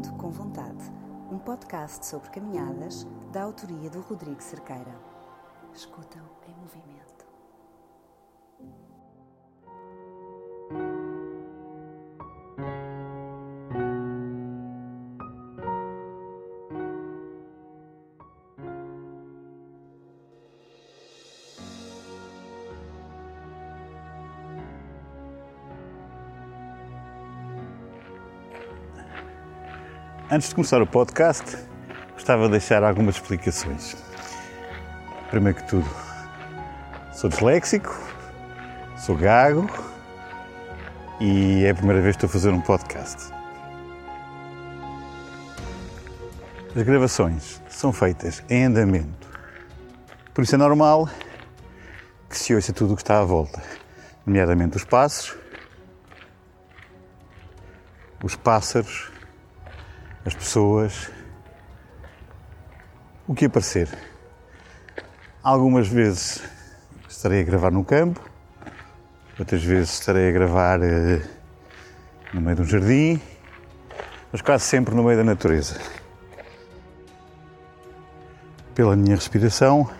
Ando com Vontade, um podcast sobre caminhadas da autoria do Rodrigo Cerqueira. Escutam em movimento. Antes de começar o podcast, gostava de deixar algumas explicações. Primeiro que tudo, sou disléxico, sou gago e é a primeira vez que estou a fazer um podcast. As gravações são feitas em andamento, por isso é normal que se ouça tudo o que está à volta, nomeadamente os passos, os pássaros as pessoas, o que aparecer. Algumas vezes estarei a gravar no campo, outras vezes estarei a gravar eh, no meio de um jardim, mas quase sempre no meio da natureza. Pela minha respiração,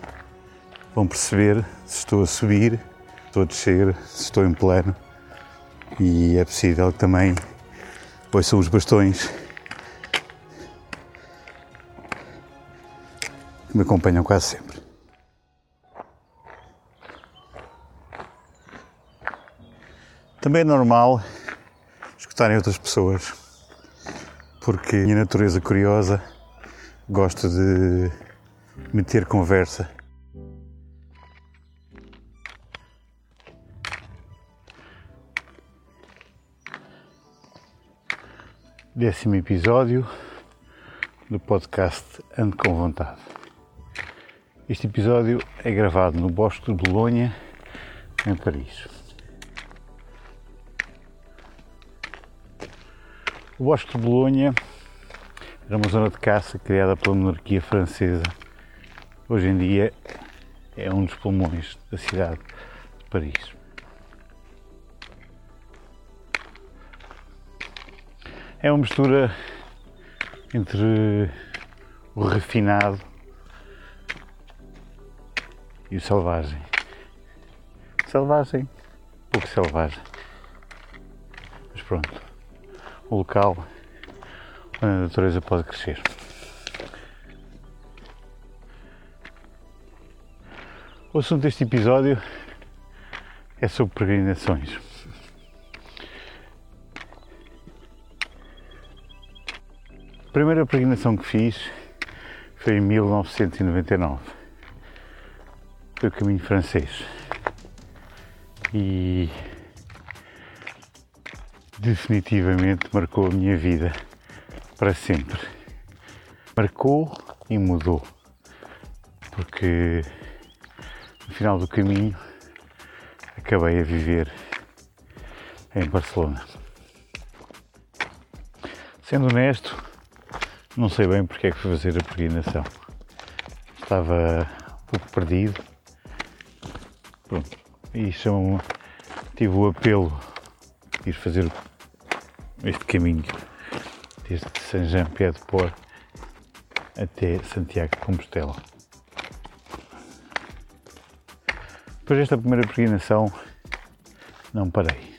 vão perceber se estou a subir, se estou a descer, se estou em plano e é possível que também ouçam os bastões que me acompanham quase sempre. Também é normal escutarem outras pessoas, porque a minha natureza curiosa gosta de meter conversa. Décimo episódio do podcast Ando com Vontade. Este episódio é gravado no Bosque de Bolonha, em Paris. O Bosque de Bolonha era uma zona de caça criada pela monarquia francesa. Hoje em dia é um dos pulmões da cidade de Paris. É uma mistura entre o refinado e o selvagem. Selvagem, pouco selvagem. Mas pronto, o local onde a natureza pode crescer. O assunto deste episódio é sobre peregrinações. A primeira peregrinação que fiz foi em 1999. O caminho francês. E definitivamente marcou a minha vida para sempre. Marcou e mudou. Porque no final do caminho acabei a viver em Barcelona. Sendo honesto, não sei bem porque é que fui fazer a peregrinação. Estava um pouco perdido. Pronto. São, tive o apelo de ir fazer este caminho desde Saint-Jean-Pied-de-Port até Santiago de Compostela. Depois desta primeira peregrinação, não parei.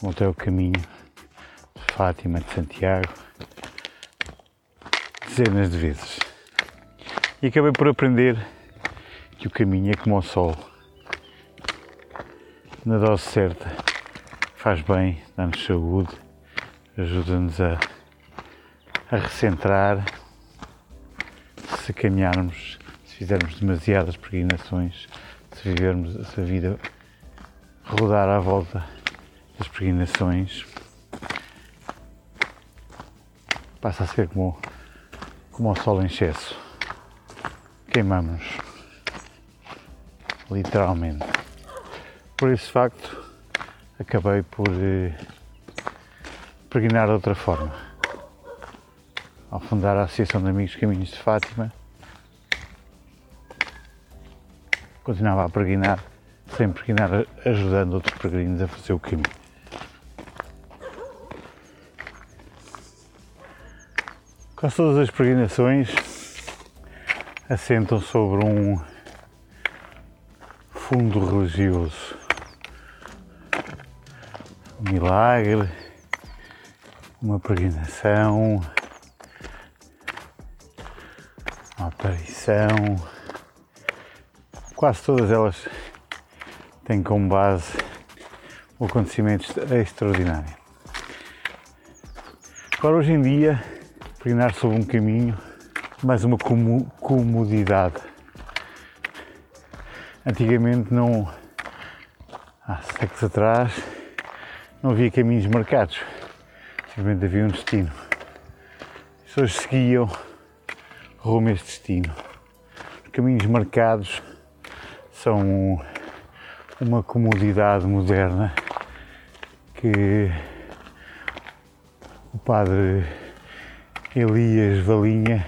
Voltei ao caminho de Fátima, de Santiago, dezenas de vezes. E acabei por aprender que o caminho é como o sol. Na dose certa faz bem, dá-nos saúde, ajuda-nos a, a recentrar. Se caminharmos, se fizermos demasiadas peregrinações, se vivermos essa vida rodar à volta das peregrinações, passa a ser como como o sol em excesso. Queimamos. Literalmente. Por esse facto, acabei por eh, pregnar de outra forma. Ao fundar a Associação de Amigos Caminhos de Fátima, continuava a peregrinar, sem peregrinar, ajudando outros peregrinos a fazer o caminho. Quase todas as peregrinações assentam sobre um fundo religioso. Milagre, uma peregrinação, uma aparição. Quase todas elas têm como base o acontecimento extraordinário. Agora, hoje em dia, peregrinar sobre um caminho, mais uma comodidade. Antigamente, não, há séculos atrás, não havia caminhos marcados, simplesmente havia um destino. As pessoas seguiam rumo a este destino. Os caminhos marcados são uma comodidade moderna que o padre Elias Valinha,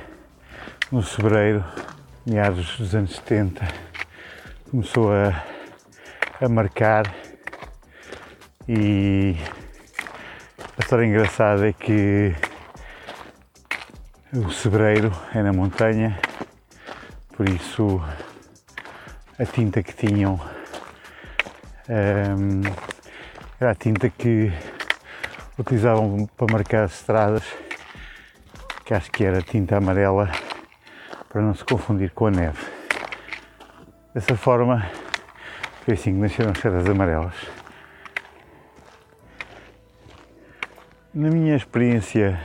no Sebreiro, meados dos anos 70, começou a, a marcar e a história engraçada é que o Sebreiro é na montanha, por isso a tinta que tinham um, era a tinta que utilizavam para marcar as estradas, que acho que era tinta amarela, para não se confundir com a neve. Dessa forma, foi assim que nasceram as setas amarelas. Na minha experiência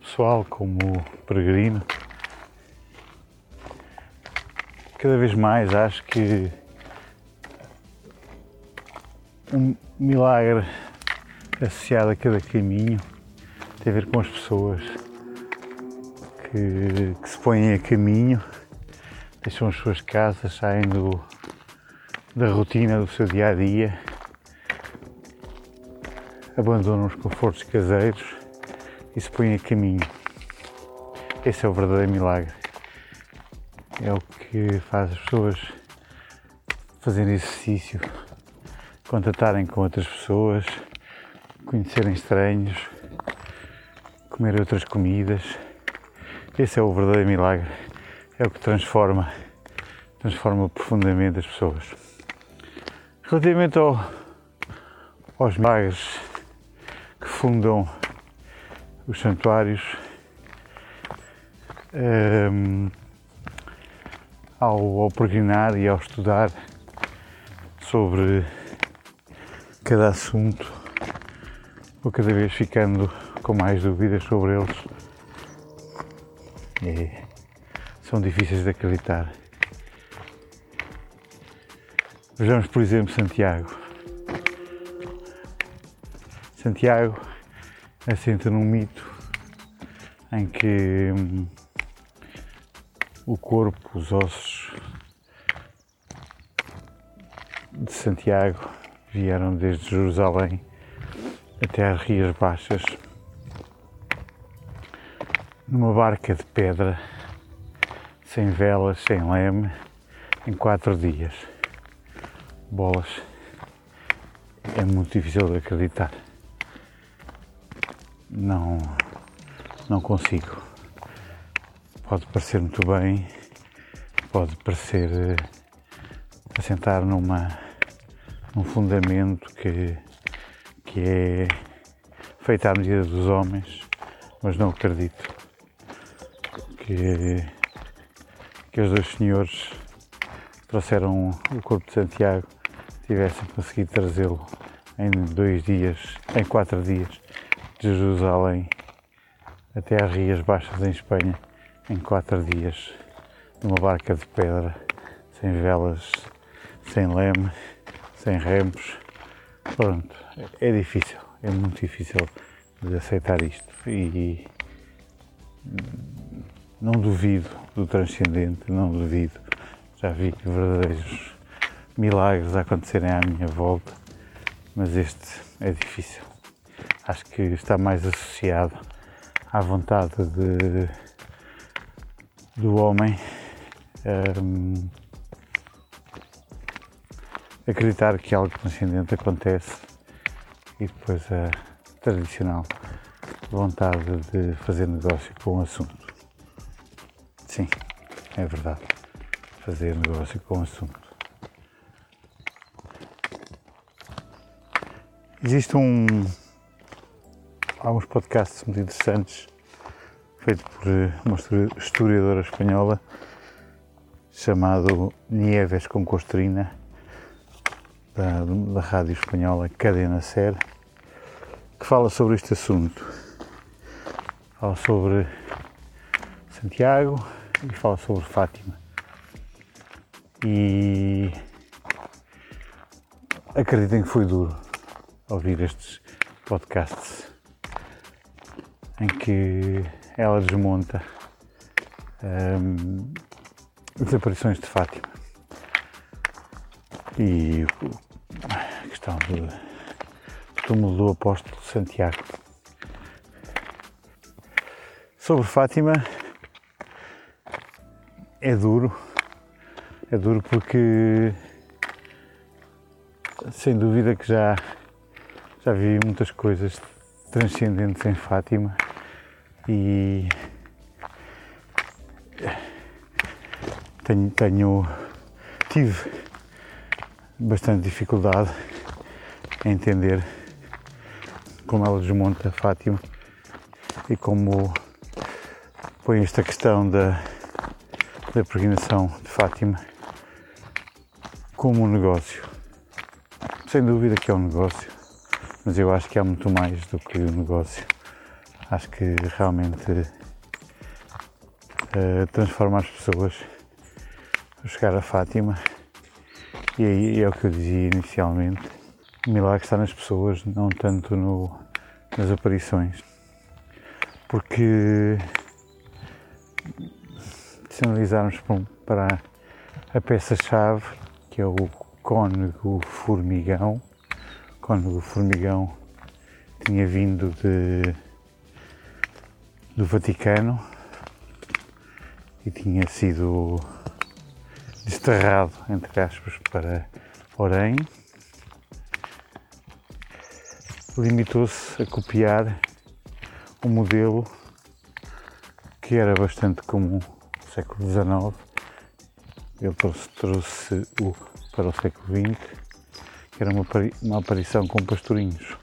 pessoal como peregrino, cada vez mais acho que um milagre associado a cada caminho tem a ver com as pessoas que, que se põem a caminho, deixam as suas casas, saem do, da rotina do seu dia a dia, abandonam os confortos caseiros e se põem a caminho. Esse é o verdadeiro milagre. É o que faz as pessoas fazerem exercício, contatarem com outras pessoas, conhecerem estranhos, comer outras comidas. Esse é o verdadeiro milagre. É o que transforma, transforma profundamente as pessoas. Relativamente ao, aos milagres fundam os santuários, um, ao, ao peregrinar e ao estudar sobre cada assunto, vou cada vez ficando com mais dúvidas sobre eles. E são difíceis de acreditar. Vejamos, por exemplo, Santiago. Santiago assenta num mito em que hum, o corpo, os ossos de Santiago vieram desde Jerusalém até às Rias Baixas numa barca de pedra, sem velas, sem leme, em quatro dias. Bolas. É muito difícil de acreditar. Não, não consigo. Pode parecer muito bem, pode parecer eh, assentar numa um fundamento que, que é feito à medida dos homens, mas não acredito que, que os dois senhores trouxeram o corpo de Santiago tivessem conseguido trazê-lo em dois dias, em quatro dias, de Jerusalém até às Rias Baixas em Espanha, em quatro dias, numa barca de pedra, sem velas, sem leme sem remos. Pronto, é difícil, é muito difícil de aceitar isto e não duvido do transcendente, não duvido. Já vi verdadeiros milagres acontecerem à minha volta, mas este é difícil. Acho que está mais associado à vontade de, do homem. Um, acreditar que algo transcendente acontece e depois a tradicional vontade de fazer negócio com o assunto. Sim, é verdade. Fazer negócio com o assunto. Existe um. Há uns podcasts muito interessantes feito por uma historiadora espanhola chamado Nieves com Costrina da, da rádio espanhola Cadena Ser que fala sobre este assunto. Fala sobre Santiago e fala sobre Fátima. E acreditem que foi duro ouvir estes podcasts em que ela desmonta as aparições de Fátima. E a questão de túmulo do apóstolo Santiago. Sobre Fátima, é duro, é duro porque sem dúvida que já, já vi muitas coisas transcendentes em Fátima e tenho, tenho tive bastante dificuldade em entender como ela desmonta Fátima e como põe esta questão da, da peregrinação de Fátima como um negócio. Sem dúvida que é um negócio, mas eu acho que há muito mais do que um negócio. Acho que realmente uh, transforma as pessoas a chegar a Fátima e aí é o que eu dizia inicialmente. O milagre está nas pessoas, não tanto no, nas aparições. Porque se analisarmos para a peça-chave, que é o cônego formigão, o cônego formigão tinha vindo de, do Vaticano e tinha sido desterrado, entre aspas, para Orém limitou-se a copiar um modelo que era bastante comum no século XIX. Ele trouxe, trouxe o para o século XX, que era uma, uma aparição com pastorinhos.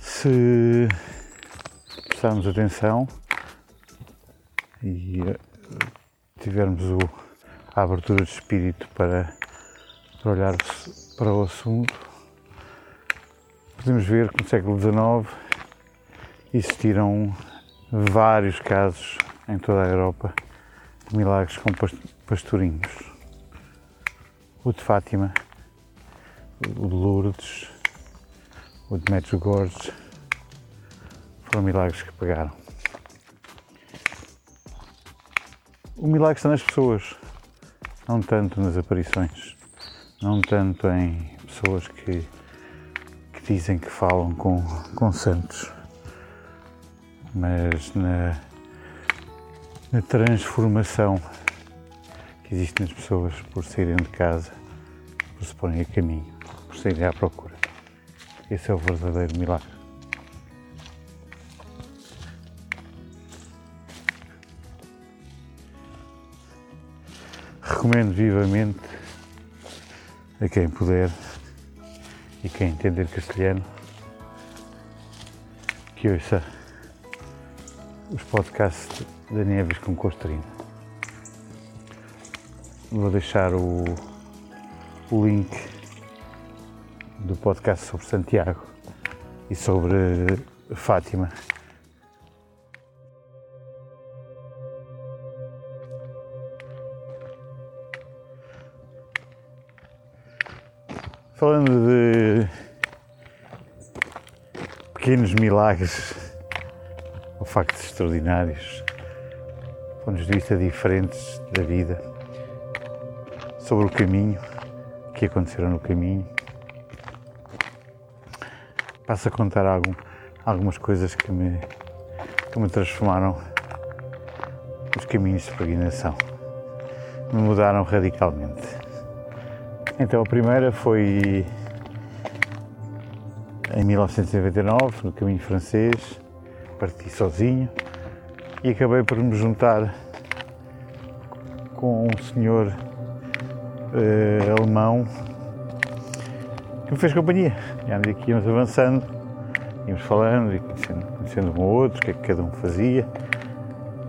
Se prestarmos atenção e eh, tivermos o, a abertura de espírito para, para olhar para o assunto, podemos ver que no século XIX existiram vários casos em toda a Europa de milagres com pastorinhos. O de Fátima, o de Lourdes, o de Medjugorje foram milagres que pegaram. O milagre está nas pessoas, não tanto nas aparições, não tanto em pessoas que dizem que falam com, com santos, mas na, na transformação que existe nas pessoas por saírem de casa, por se porem a caminho, por saírem à procura. Esse é o verdadeiro milagre. Recomendo vivamente a quem puder e quem entender castelhano que ouça os podcasts da Neves com Costrina. Vou deixar o, o link do podcast sobre Santiago e sobre Fátima. Falando de pequenos milagres ou factos extraordinários, pontos de vista diferentes da vida, sobre o caminho, que aconteceram no caminho. Passo a contar algum, algumas coisas que me, que me transformaram os caminhos de peregrinação, me mudaram radicalmente. Então a primeira foi em 1999, no caminho francês, parti sozinho e acabei por me juntar com um senhor uh, alemão que me fez companhia. E à medida que íamos avançando, íamos falando e conhecendo, conhecendo um ou outro, o que é que cada um fazia.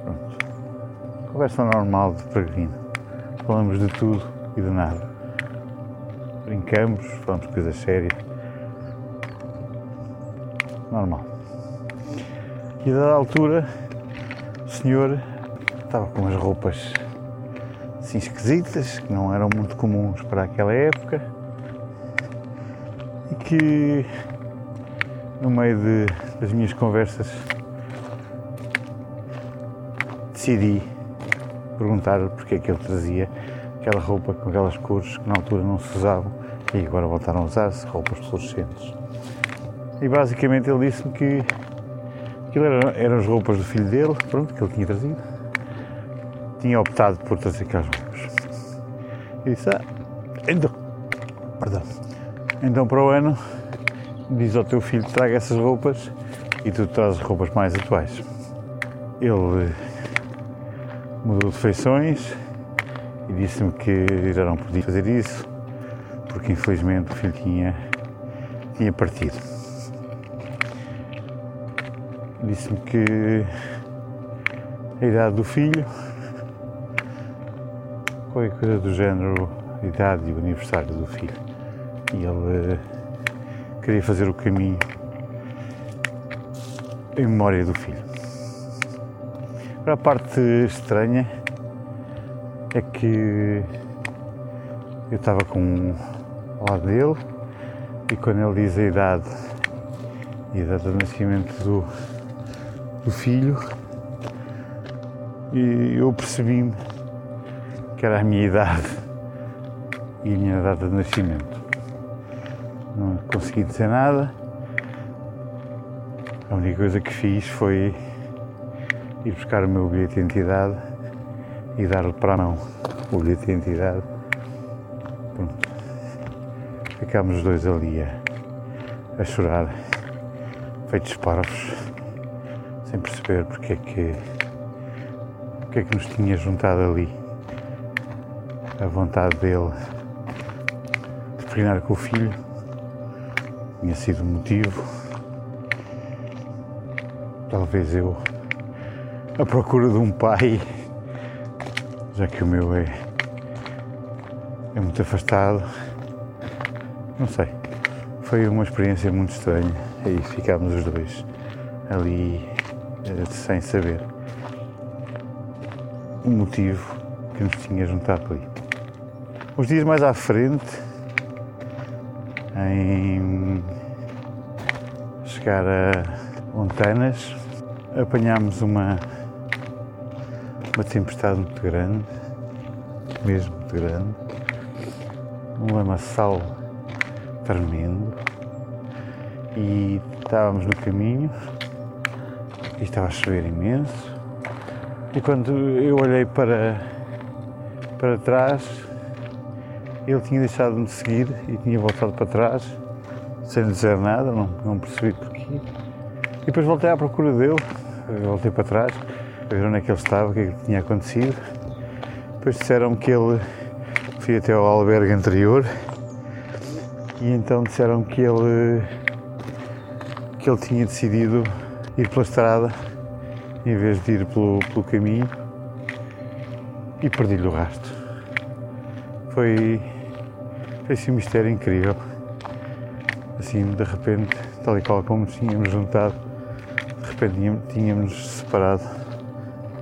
Pronto. Conversa normal de peregrino. Falamos de tudo e de nada. Brincamos, falamos coisas sérias. Normal. E a dada altura, o senhor estava com umas roupas assim esquisitas, que não eram muito comuns para aquela época, e que no meio de, das minhas conversas decidi perguntar porque é que ele trazia aquela roupa com aquelas cores que na altura não se usavam e agora voltaram a usar-se, roupas fluorescentes. E basicamente ele disse-me que aquilo eram, eram as roupas do filho dele, pronto, que ele tinha trazido. Tinha optado por trazer aquelas roupas. E disse, ah, então, perdão, então para o ano diz ao teu filho que traga essas roupas e tu trazes roupas mais atuais. Ele mudou de feições e disse-me que já não podia fazer isso porque infelizmente o filho tinha, tinha partido. Disse-me que a idade do filho, qualquer coisa do género, a idade e o aniversário do filho. E ele eh, queria fazer o caminho em memória do filho. Agora, a parte estranha é que eu estava com ao lado dele e quando ele diz a idade e a data de nascimento do, do filho e eu percebi-me que era a minha idade e a minha data de nascimento. Não consegui dizer nada. A única coisa que fiz foi ir buscar o meu bilhete de identidade e dar-lhe para a mão o bilhete de identidade. Ficámos os dois ali a, a chorar, feitos parvos, sem perceber porque é que porque é que nos tinha juntado ali a vontade dele de treinar com o filho. Tinha sido o motivo. Talvez eu a procura de um pai já que o meu é é muito afastado não sei foi uma experiência muito estranha e ficámos os dois ali eh, sem saber o motivo que nos tinha juntado ali. Uns dias mais à frente, em chegar a Montanas, apanhámos uma, uma tempestade muito grande, mesmo muito grande, um lamaçal tremendo. E estávamos no caminho e estava a chover imenso. E quando eu olhei para, para trás, ele tinha deixado de me seguir e tinha voltado para trás, sem dizer nada, não, não percebi porquê. E depois voltei à procura dele, voltei para trás, ver onde é que ele estava, o que é que tinha acontecido. Depois disseram que ele foi até ao albergue anterior e então disseram que ele que ele tinha decidido ir pela estrada em vez de ir pelo, pelo caminho e perdi-lhe o rastro. Foi, foi assim um mistério incrível. Assim, de repente, tal e qual como tínhamos juntado, de repente tínhamos separado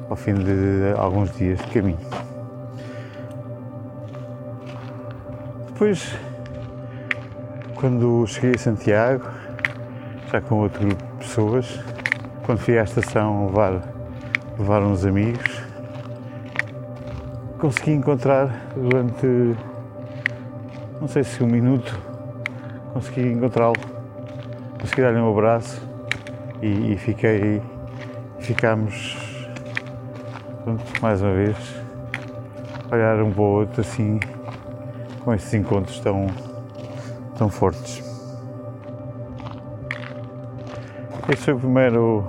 ao fim de alguns dias de caminho. Depois, quando cheguei a Santiago, já com outro grupo de pessoas, quando fui à estação levar, levar uns amigos, consegui encontrar durante, não sei se um minuto, consegui encontrá-lo, consegui dar-lhe um abraço e, e fiquei, ficámos, mais uma vez, olhar um para o outro assim, com estes encontros tão, tão fortes. Este foi o primeiro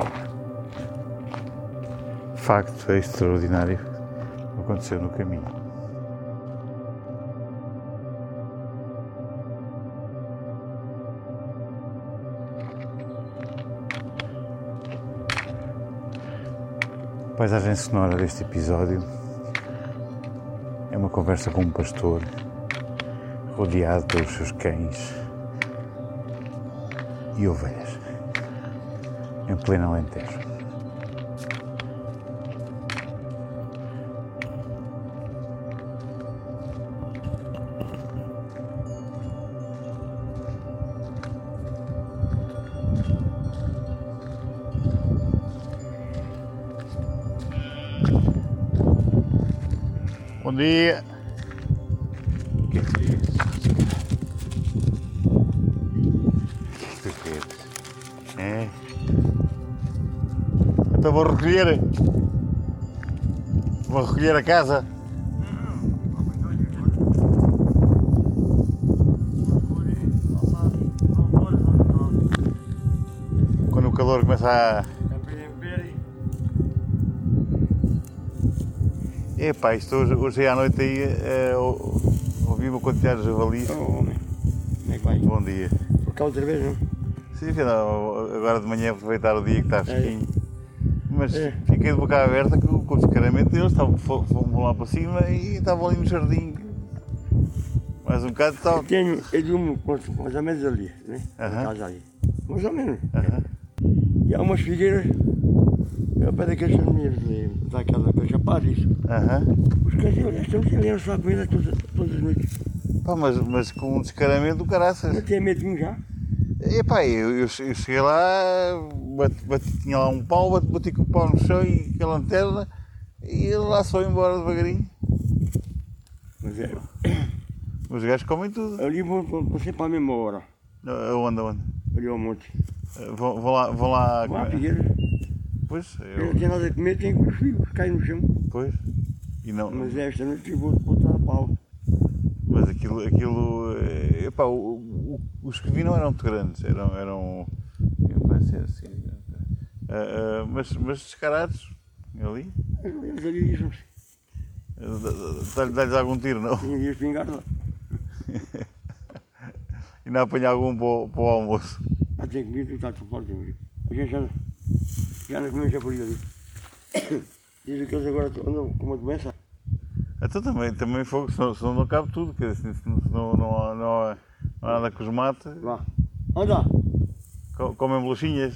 facto extraordinário que aconteceu no caminho. Paisagem sonora deste episódio é uma conversa com um pastor rodeado pelos seus cães e ovelhas em pleno Alentejo. Bom dia. É? Então vou recolher. Vou recolher a casa. Quando o calor começa a. Epá, isto hoje, hoje à noite aí ou- ouvi uma quantidade de javalis. Oh, homem, como é que vai? Bom dia. Por cá outra vez, não? Sim, afinal, agora de manhã aproveitar o dia que está fresquinho. Mas É. fiquei de boca aberta com, com o descaramento deles, estavam, fo- fomos lá para cima e estavam ali no jardim. Mais um bocado estava. Tenho, eu durmo mais mais ou menos ali, né? Na Aham. casa ali. Mais ou menos. Aham. E há umas figueiras, eu para daqueles meninos de- daquela que chapares. Aham. Os cães estão lendo só com eles todas, todas as noites. Pá, mas, mas com um descaramento do caraças. tem medo de mim já? Epá, eu, eu, eu cheguei lá, bati, bati- tinha lá um pau, bati, bati com o pau no chão e com a lanterna e ele lá só foi embora devagarinho. Mas é, Os gajos comem tudo. ali vou, vou, vou sempre à mesma hora, Aonde, aonde? ali ao monte. Vão, vão lá, vão lá. À figueira, Pois, eu não tenho nada a comer, tenho com os filhos, caem no chão. pois. E não, Mas esta noite eu vou botar a pau. Mas aquilo, aquilo eh, epá, o- o- os que vi não eram muito grandes, eram, eram eu assim, ah, ah, mas, mas descarados, ali, Eles ali dá- dá-lhes algum tiro, não? tinha de espingar lá. E não apanhar algum para o, para o almoço. Ah, tem comida e está tudo forte. A gente já, já não comeu japuri ali. Dizem que eles agora andam com uma doença. Então também, também fogo, senão, senão não cabe tudo, quer dizer, não, há- não, não há nada que os mate, Vá. Anda! co- comem bolachinhas,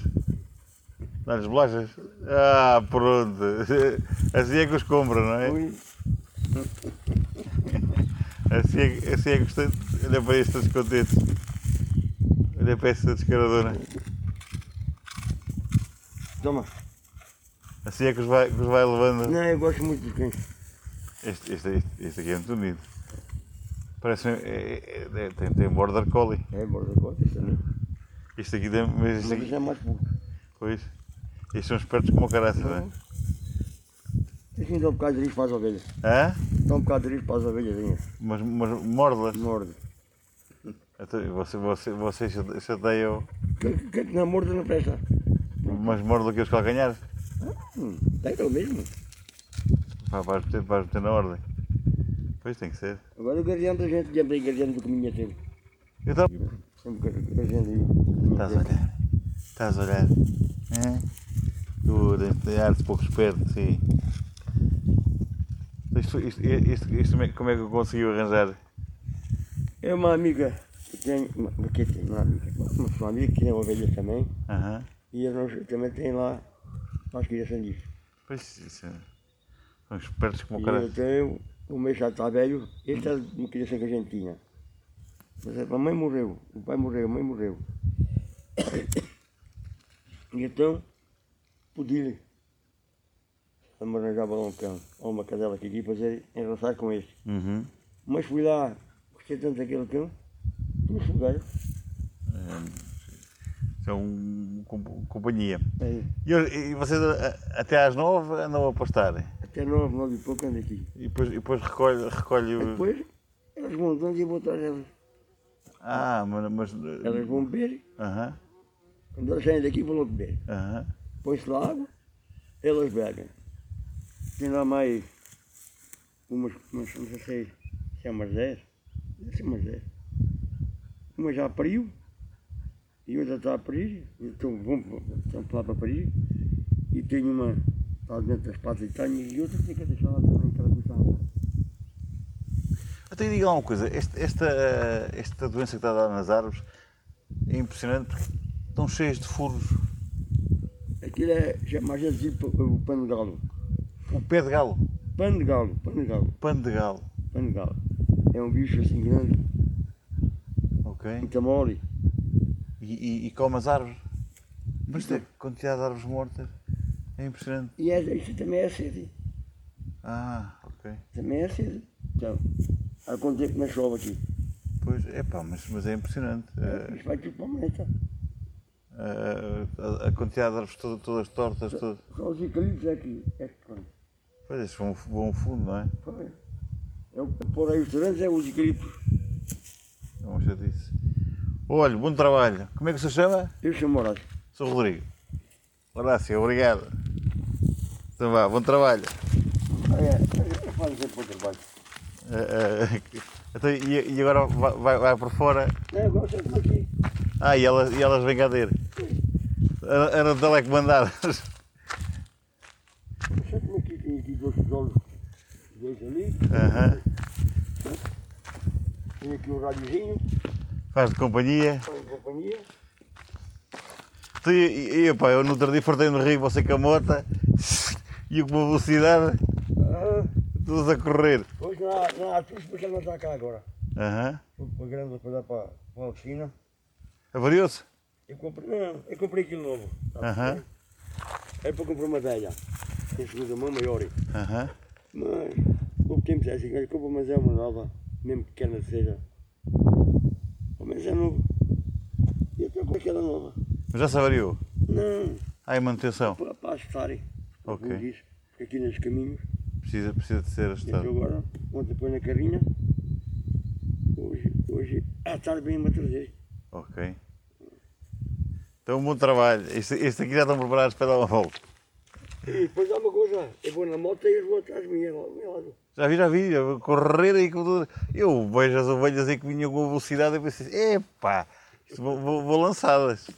dá-lhes bolachas. Ah, pronto, assim é que os compram, não é? Oi. Assim é, assim é que gostei. Olha para estes contentes. Olha para esta descaradora. Toma. Assim é que os vai, que os vai levando. Não, eu gosto muito de cães. Este, este, este, este aqui é muito bonito. Parece. É, é- é- tem, tem border collie. É, borda costa, isso também. Este aqui tem. Mas este aqui. é mais pouco. Pois. Estes são espertos como o caraça, não é? Assim dá um bocado de risco para as ovelhas. Hã? Dá um bocado de risco para as ovelhas. Mas, mas morde-las. Morde. Então, Você, você, você chate- chateiam. Quem que não morde não presta. Mas morde aqui os calcanhares. Hum, tem que é o mesmo. Pá, Vais meter, vais meter na ordem. Pois tem que ser. Agora o guardião da gente, sempre aí guardião do caminho é sempre. Eu estava. Aí. Estás a olhar? Estás a olhar? É? Tu de ar de pouco esperto, sim. Isto, isto, isto, isto como é- como é que eu consegui arranjar? É uma amiga que tem, uma, que tem uma amiga, uma, uma amiga que tem ovelhas também, Aham. E eles também têm lá as criações disso. Pois isso. é- São espertos como o cara. eu tenho, o meu já está velho, este é uma criação que a gente tinha. Mas a mãe morreu, o pai morreu, a mãe morreu. E então, pedi-lhe, a me arranjava lá um cão, ou uma cadela que aqui fazer enraçar com este. Uhum. Mas fui lá, gostei tanto daquele cão, trouxe o gajo. São um, com- companhia. Aí, E, e vocês até às nove andam a pastar? Até nove, nove e pouco ando aqui. E depois, e depois recolhe, recolhe os. Depois, elas vão dando e atrás delas. Ah, mas. mas Elas vão beber Aham. Quando elas saem daqui, vão beber. Aham. Põe-se lá água, elas bebem. Tem lá mais umas, umas não sei se é umas 10, deve ser umas 10. Uma já pariu e outra está a parir, então estão lá para parir. E tem uma, está dentro das patas e tenho, e outra tem que deixar lá também, que ela água. Até diga lá uma coisa, este- esta, esta doença que está a dar nas árvores é impressionante porque estão cheias de furos. Aquilo é, mais gente diz o pano de galo. O pé de galo. Pano de galo, pano de galo, Pano de galo. pano de galo. É um bicho assim grande, Ok. muito mole. E, e, e come as árvores. Mas a quantidade de árvores mortas é impressionante. E é, isto também é sede. Ah, ok. Também é sede. Então, há quanto tempo não chove aqui? Pois, é pá, mas, mas é impressionante. Eh, Isto vai tudo para a meta. eh, a, a quantidade de árvores todas, todas tortas, todas. Só os eucaliptos é que é que pronto. Pois, estes vão, vão fundo, não é? Foi. É o por aí os restaurantes é os eucaliptos. É uma chatice. Olha, bom trabalho. Como é que se chama? Eu chamo Horácio. Sou Rodrigo. Horácio, obrigado. Então vá, bom trabalho. É, eu faço sempre o trabalho. Eh, eh, então, e, e agora vai, vai, vai por fora? Eu gosto de aqui. Ah, e elas, e elas vêm cá ter. Eram telecomandadas. Sento-me aqui, tenho aqui dois tijolos. Dois ali. Aham. Tenho aqui um rádiozinho. Faz de companhia. Põe em companhia. E, e, pá, eu no outro dia no rio, você com a mota e eu com uma velocidade, Ah, todos a correr. hoje não há, não há tudo porque ele não está cá agora. Aham. Fui para grande para dar para, para a oficina. Avariou-se? Eu comprei, não, eu comprei aquilo novo. Tá Aham. É para comprar uma velha. Tem segunda mão maior. Aham. Mas o que me dissesse, olha, compra mas é uma nova, mesmo pequena que seja. Mas é novo. E eu estou com aquela nova. Já se avariou? Não, Há em manutenção? para, para ajustarem. Ok. Porque aqui nos caminhos. Precisa, precisa de ser E eu ajustado. agora, ontem põe na carrinha. Hoje, hoje, à tarde vem-me a trazer. Ok. Então, um bom trabalho. Este, este aqui já estão preparados para dar uma volta. E depois uma coisa, eu vou na moto e eles vão atrás de mim. meu lado. Já vi, já vi. Eu correr aí com tudo. Eu vejo as ovelhas aí que vinham com velocidade e pensei, epá, vou, vou, vou lançá-las.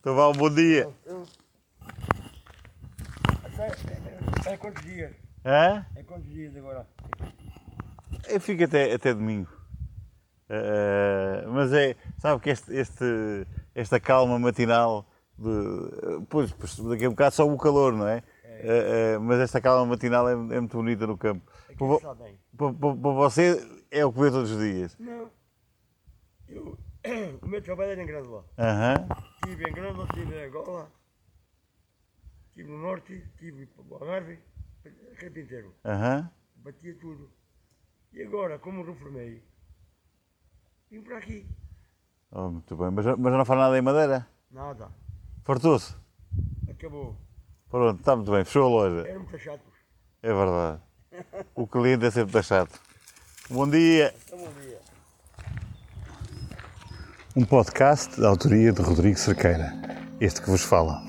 Então vá, um bom dia. Até, é, é quantos dias? Hã? É quantos dias agora? Eu fico até, até domingo. Eh, mas é, sabe que este, este- esta calma matinal, de, pois, daqui a um bocado só o calor, não é? Eh, eh, mas esta calma matinal é, é muito bonita no campo. Para, você é o que vê todos os dias. Não. Eu, o meu trabalho era em Grândola. Aham, Estive em Grândola, estive em Angola, estive no Norte, estive para o Algarve, campo inteiro. aham. Batia tudo. E agora, como reformei, vim para aqui. Oh, muito bem, mas, mas não faz nada em madeira? Nada. Fartou-se? Acabou. Pronto, está muito bem, fechou a loja. Era muito chato. É verdade. O cliente é sempre taxado. Bom dia. Então, bom dia. Um podcast da autoria de Rodrigo Cerqueira. Este que vos fala.